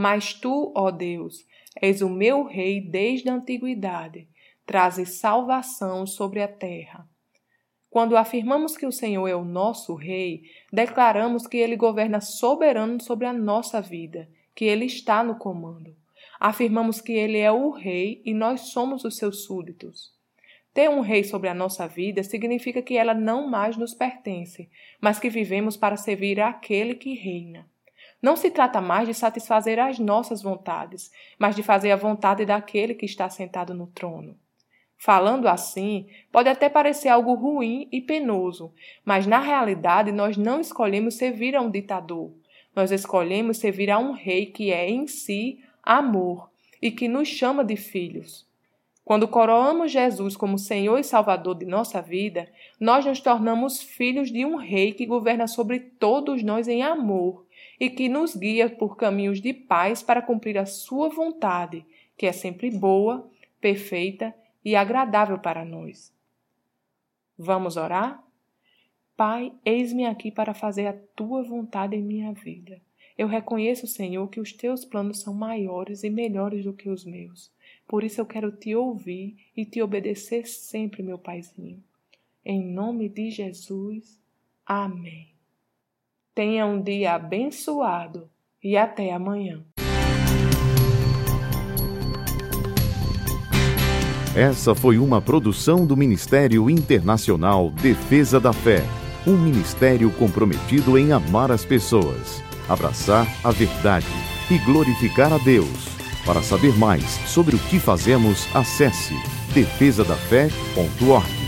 mas tu, ó Deus, és o meu rei desde a antiguidade, trazes salvação sobre a terra. Quando afirmamos que o Senhor é o nosso rei, declaramos que ele governa soberano sobre a nossa vida, que ele está no comando. Afirmamos que ele é o rei e nós somos os seus súditos. Ter um rei sobre a nossa vida significa que ela não mais nos pertence, mas que vivemos para servir àquele que reina. Não se trata mais de satisfazer as nossas vontades, mas de fazer a vontade daquele que está sentado no trono. Falando assim, pode até parecer algo ruim e penoso, mas na realidade nós não escolhemos servir a um ditador. Nós escolhemos servir a um rei que é em si amor e que nos chama de filhos. Quando coroamos Jesus como Senhor e Salvador de nossa vida, nós nos tornamos filhos de um rei que governa sobre todos nós em amor e que nos guia por caminhos de paz para cumprir a sua vontade, que é sempre boa, perfeita e agradável para nós. Vamos orar? Pai, eis-me aqui para fazer a tua vontade em minha vida. Eu reconheço, Senhor, que os teus planos são maiores e melhores do que os meus. Por isso eu quero te ouvir e te obedecer sempre, meu Paizinho. Em nome de Jesus. Amém. Tenha um dia abençoado e até amanhã. Essa foi uma produção do Ministério Internacional Defesa da Fé, um ministério comprometido em amar as pessoas, abraçar a verdade e glorificar a Deus. Para saber mais sobre o que fazemos, acesse defesadafé.org.